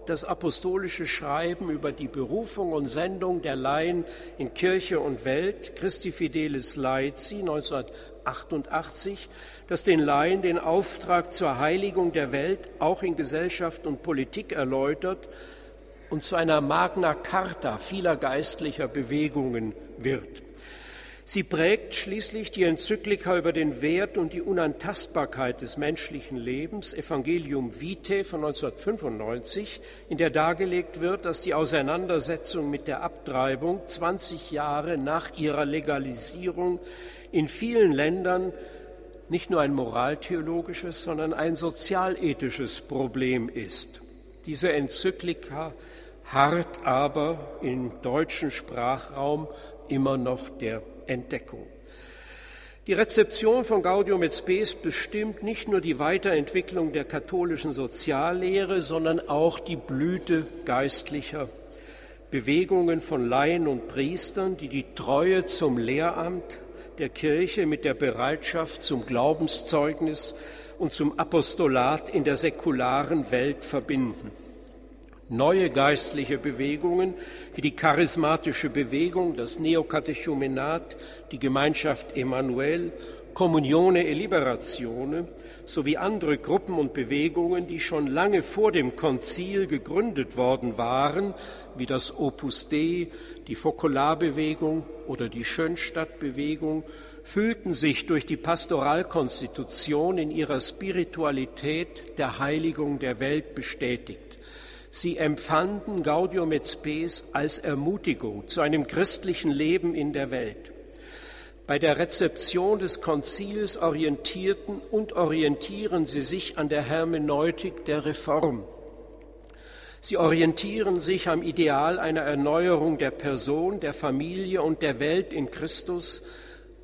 das apostolische Schreiben über die Berufung und Sendung der Laien in Kirche und Welt, Christi Fidelis Laici 1988, das den Laien den Auftrag zur Heiligung der Welt auch in Gesellschaft und Politik erläutert und zu einer Magna Carta vieler geistlicher Bewegungen wird. Sie prägt schließlich die Enzyklika über den Wert und die Unantastbarkeit des menschlichen Lebens, Evangelium Vitae von 1995, in der dargelegt wird, dass die Auseinandersetzung mit der Abtreibung 20 Jahre nach ihrer Legalisierung in vielen Ländern nicht nur ein moraltheologisches, sondern ein sozialethisches Problem ist. Diese Enzyklika harrt aber im deutschen Sprachraum immer noch der Entdeckung. Die Rezeption von Gaudium et Spes bestimmt nicht nur die Weiterentwicklung der katholischen Soziallehre, sondern auch die Blüte geistlicher Bewegungen von Laien und Priestern, die die Treue zum Lehramt der Kirche mit der Bereitschaft zum Glaubenszeugnis und zum Apostolat in der säkularen Welt verbinden. Neue geistliche Bewegungen wie die charismatische Bewegung, das Neokatechumenat, die Gemeinschaft Emanuel, Communione e Liberazione sowie andere Gruppen und Bewegungen, die schon lange vor dem Konzil gegründet worden waren, wie das Opus Dei, die Fokularbewegung oder die Schönstadtbewegung, fühlten sich durch die Pastoralkonstitution in ihrer Spiritualität der Heiligung der Welt bestätigt. Sie empfanden Gaudium et Spes als Ermutigung zu einem christlichen Leben in der Welt. Bei der Rezeption des Konzils orientierten und orientieren sie sich an der Hermeneutik der Reform. Sie orientieren sich am Ideal einer Erneuerung der Person, der Familie und der Welt in Christus,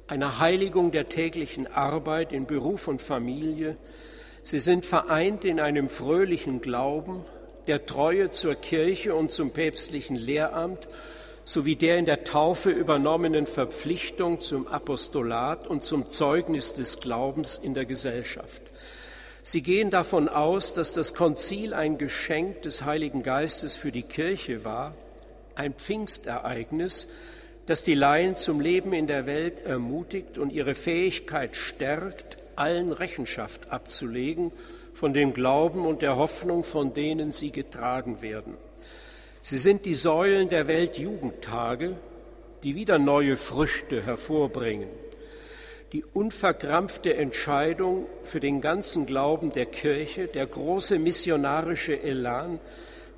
einer Heiligung der täglichen Arbeit in Beruf und Familie. Sie sind vereint in einem fröhlichen Glauben, der Treue zur Kirche und zum päpstlichen Lehramt sowie der in der Taufe übernommenen Verpflichtung zum Apostolat und zum Zeugnis des Glaubens in der Gesellschaft. Sie gehen davon aus, dass das Konzil ein Geschenk des Heiligen Geistes für die Kirche war, ein Pfingstereignis, das die Laien zum Leben in der Welt ermutigt und ihre Fähigkeit stärkt, allen Rechenschaft abzulegen von dem Glauben und der Hoffnung, von denen sie getragen werden. Sie sind die Säulen der Weltjugendtage, die wieder neue Früchte hervorbringen. Die unverkrampfte Entscheidung für den ganzen Glauben der Kirche, der große missionarische Elan,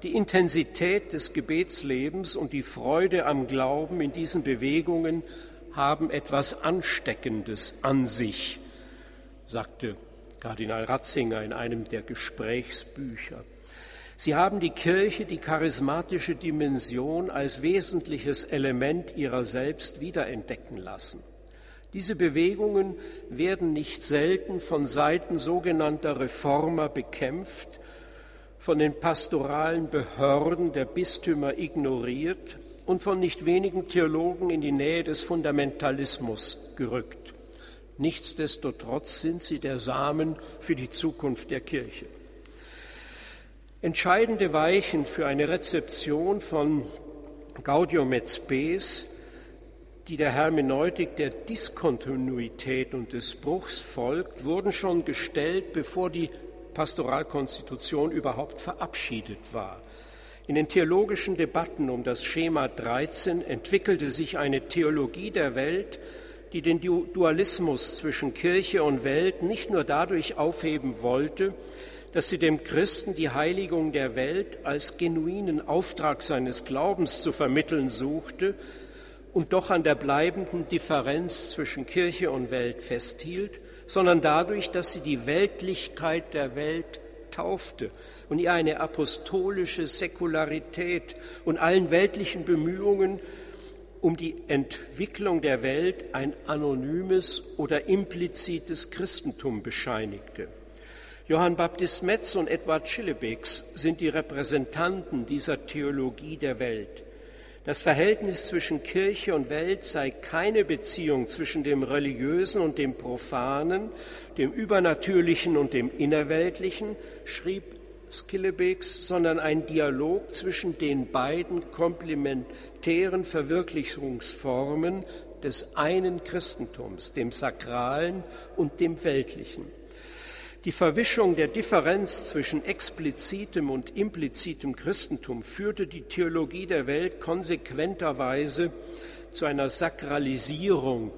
die Intensität des Gebetslebens und die Freude am Glauben in diesen Bewegungen haben etwas Ansteckendes an sich, sagte Kardinal Ratzinger in einem der Gesprächsbücher. Sie haben die Kirche, die charismatische Dimension als wesentliches Element ihrer selbst wiederentdecken lassen. Diese Bewegungen werden nicht selten von Seiten sogenannter Reformer bekämpft, von den pastoralen Behörden der Bistümer ignoriert und von nicht wenigen Theologen in die Nähe des Fundamentalismus gerückt. Nichtsdestotrotz sind sie der Samen für die Zukunft der Kirche. Entscheidende Weichen für eine Rezeption von Gaudium et Spes, die der Hermeneutik der Diskontinuität und des Bruchs folgt, wurden schon gestellt, bevor die Pastoralkonstitution überhaupt verabschiedet war. In den theologischen Debatten um das Schema 13 entwickelte sich eine Theologie der Welt, die den Dualismus zwischen Kirche und Welt nicht nur dadurch aufheben wollte, dass sie dem Christen die Heiligung der Welt als genuinen Auftrag seines Glaubens zu vermitteln suchte und doch an der bleibenden Differenz zwischen Kirche und Welt festhielt, sondern dadurch, dass sie die Weltlichkeit der Welt taufte und ihr eine apostolische Säkularität und allen weltlichen Bemühungen um die Entwicklung der Welt ein anonymes oder implizites Christentum bescheinigte. Johann Baptist Metz und Edward Schillebecks sind die Repräsentanten dieser Theologie der Welt. Das Verhältnis zwischen Kirche und Welt sei keine Beziehung zwischen dem Religiösen und dem Profanen, dem Übernatürlichen und dem Innerweltlichen, schrieb Skillebeeks, sondern ein Dialog zwischen den beiden komplementären Verwirklichungsformen des einen Christentums, dem Sakralen und dem Weltlichen. Die Verwischung der Differenz zwischen explizitem und implizitem Christentum führte die Theologie der Welt konsequenterweise zu einer Sakralisierung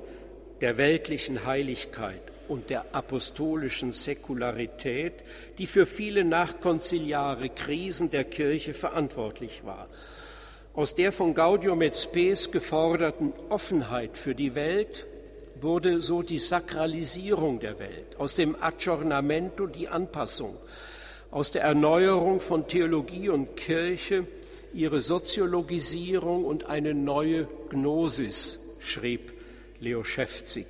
der weltlichen Heiligkeit und der apostolischen Säkularität, die für viele nachkonziliare Krisen der Kirche verantwortlich war. Aus der von Gaudium et Spes geforderten Offenheit für die Welt wurde so die Sakralisierung der Welt, aus dem Aggiornamento die Anpassung, aus der Erneuerung von Theologie und Kirche ihre Soziologisierung und eine neue Gnosis, schrieb Leo Schäfzig.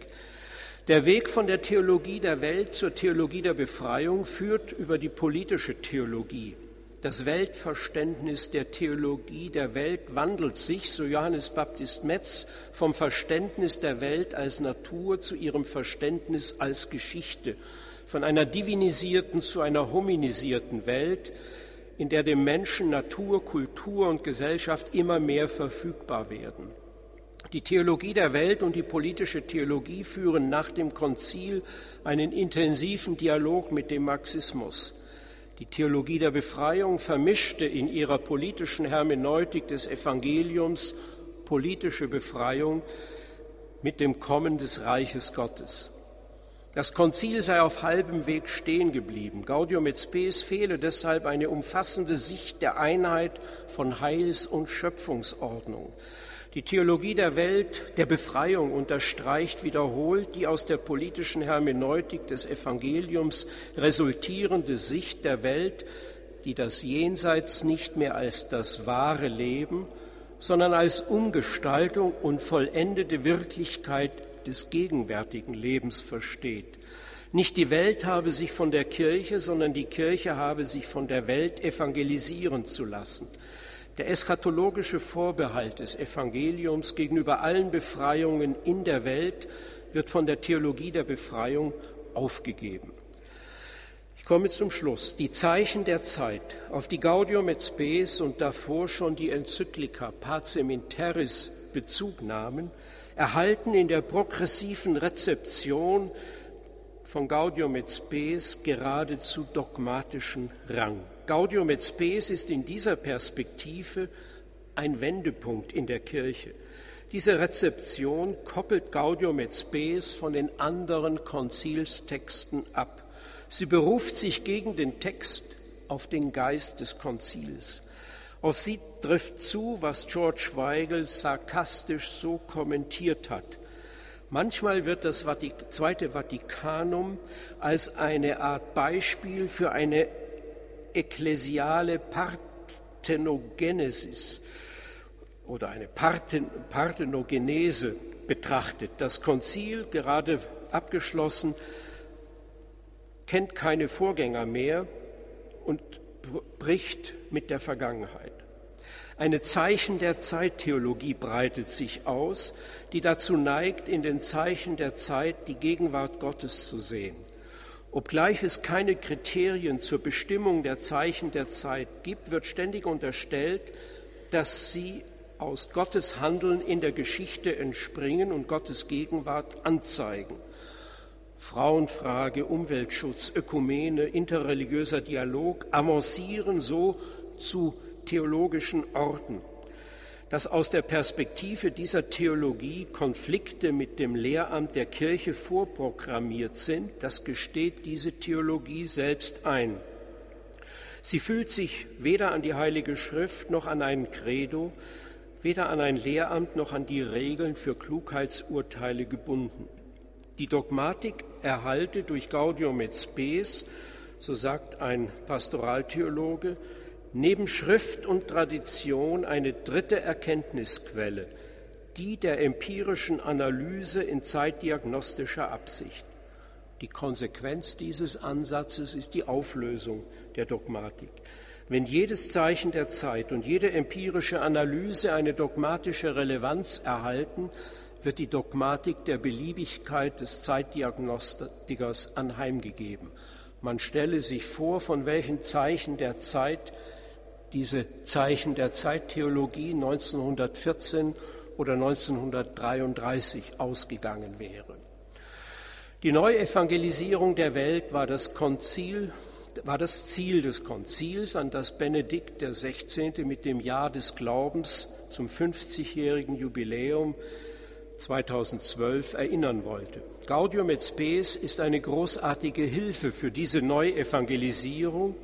Der Weg von der Theologie der Welt zur Theologie der Befreiung führt über die politische Theologie. Das Weltverständnis der Theologie der Welt wandelt sich, so Johannes Baptist Metz, vom Verständnis der Welt als Natur zu ihrem Verständnis als Geschichte, von einer divinisierten zu einer hominisierten Welt, in der dem Menschen Natur, Kultur und Gesellschaft immer mehr verfügbar werden. Die Theologie der Welt und die politische Theologie führen nach dem Konzil einen intensiven Dialog mit dem Marxismus. Die Theologie der Befreiung vermischte in ihrer politischen Hermeneutik des Evangeliums politische Befreiung mit dem Kommen des Reiches Gottes. Das Konzil sei auf halbem Weg stehen geblieben. Gaudium et Spes fehle deshalb eine umfassende Sicht der Einheit von Heils- und Schöpfungsordnung. Die Theologie der Welt, der Befreiung unterstreicht wiederholt die aus der politischen Hermeneutik des Evangeliums resultierende Sicht der Welt, die das Jenseits nicht mehr als das wahre Leben, sondern als Umgestaltung und vollendete Wirklichkeit des gegenwärtigen Lebens versteht. Nicht die Welt habe sich von der Kirche, sondern die Kirche habe sich von der Welt evangelisieren zu lassen. Der eschatologische Vorbehalt des Evangeliums gegenüber allen Befreiungen in der Welt wird von der Theologie der Befreiung aufgegeben. Ich komme zum Schluss. Die Zeichen der Zeit, auf die Gaudium et Spes und davor schon die Enzyklika Pacem in Terris Bezug nahmen, erhalten in der progressiven Rezeption von Gaudium et Spes geradezu dogmatischen Rang. Gaudium et Spes ist in dieser Perspektive ein Wendepunkt in der Kirche. Diese Rezeption koppelt Gaudium et Spes von den anderen Konzilstexten ab. Sie beruft sich gegen den Text auf den Geist des Konzils. Auf sie trifft zu, was George Weigel sarkastisch so kommentiert hat. Manchmal wird das Zweite Vatikanum als eine Art Beispiel für eine ekklesiale Parthenogenesis oder eine Parthen Parthenogenese betrachtet. Das Konzil, gerade abgeschlossen, kennt keine Vorgänger mehr und bricht mit der Vergangenheit. Eine Zeichen der Zeittheologie breitet sich aus, die dazu neigt, in den Zeichen der Zeit die Gegenwart Gottes zu sehen. Obgleich es keine Kriterien zur Bestimmung der Zeichen der Zeit gibt, wird ständig unterstellt, dass sie aus Gottes Handeln in der Geschichte entspringen und Gottes Gegenwart anzeigen. Frauenfrage, Umweltschutz, Ökumene, interreligiöser Dialog avancieren so zu theologischen Orten dass aus der Perspektive dieser Theologie Konflikte mit dem Lehramt der Kirche vorprogrammiert sind, das gesteht diese Theologie selbst ein. Sie fühlt sich weder an die Heilige Schrift noch an ein Credo, weder an ein Lehramt noch an die Regeln für Klugheitsurteile gebunden. Die Dogmatik erhalte durch Gaudium et Spes, so sagt ein Pastoraltheologe, neben Schrift und Tradition eine dritte Erkenntnisquelle, die der empirischen Analyse in zeitdiagnostischer Absicht. Die Konsequenz dieses Ansatzes ist die Auflösung der Dogmatik. Wenn jedes Zeichen der Zeit und jede empirische Analyse eine dogmatische Relevanz erhalten, wird die Dogmatik der Beliebigkeit des Zeitdiagnostikers anheimgegeben. Man stelle sich vor, von welchen Zeichen der Zeit diese Zeichen der Zeittheologie 1914 oder 1933 ausgegangen wäre. Die Neuevangelisierung der Welt war das Konzil, war das Ziel des Konzils, an das Benedikt XVI. mit dem Jahr des Glaubens zum 50-jährigen Jubiläum 2012 erinnern wollte. Gaudium et Spes ist eine großartige Hilfe für diese Neuevangelisierung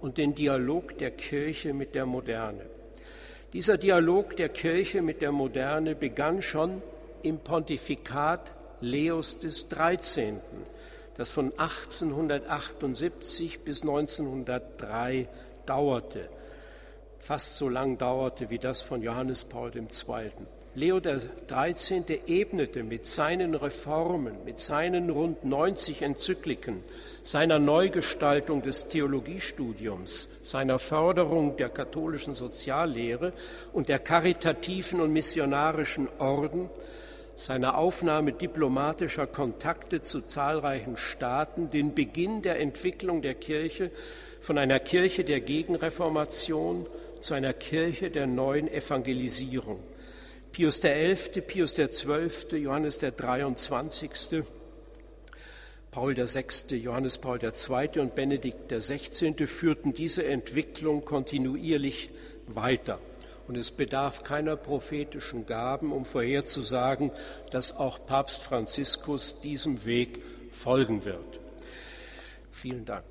und den Dialog der Kirche mit der Moderne. Dieser Dialog der Kirche mit der Moderne begann schon im Pontifikat Leos des 13., das von 1878 bis 1903 dauerte, fast so lang dauerte wie das von Johannes Paul II. Leo XIII. ebnete mit seinen Reformen, mit seinen rund 90 Enzykliken, seiner Neugestaltung des Theologiestudiums, seiner Förderung der katholischen Soziallehre und der karitativen und missionarischen Orden, seiner Aufnahme diplomatischer Kontakte zu zahlreichen Staaten den Beginn der Entwicklung der Kirche von einer Kirche der Gegenreformation zu einer Kirche der neuen Evangelisierung. Pius XI., Pius XII., Johannes der 23., Paul VI., Johannes Paul II. und Benedikt XVI. führten diese Entwicklung kontinuierlich weiter. Und es bedarf keiner prophetischen Gaben, um vorherzusagen, dass auch Papst Franziskus diesem Weg folgen wird. Vielen Dank.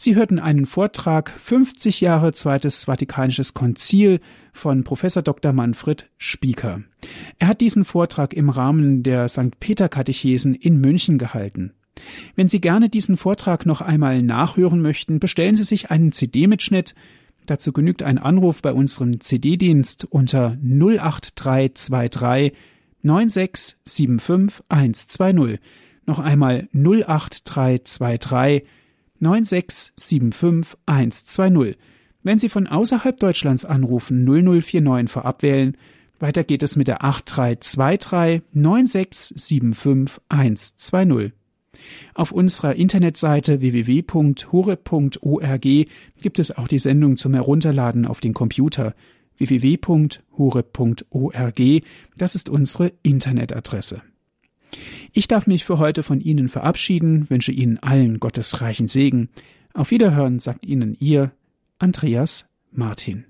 Sie hörten einen Vortrag 50 Jahre Zweites Vatikanisches Konzil von Professor Dr. Manfred Spieker. Er hat diesen Vortrag im Rahmen der St. Peter Katechesen in München gehalten. Wenn Sie gerne diesen Vortrag noch einmal nachhören möchten, bestellen Sie sich einen CD-Mitschnitt. Dazu genügt ein Anruf bei unserem CD-Dienst unter 08323 9675 120. Noch einmal 08323 9675 120. Wenn Sie von außerhalb Deutschlands anrufen, 0049 vorab wählen. Weiter geht es mit der 8323 9675 120. Auf unserer Internetseite www.hore.org gibt es auch die Sendung zum Herunterladen auf den Computer www.hore.org. Das ist unsere Internetadresse. Ich darf mich für heute von Ihnen verabschieden, wünsche Ihnen allen Gottes reichen Segen. Auf Wiederhören sagt Ihnen Ihr Andreas Martin.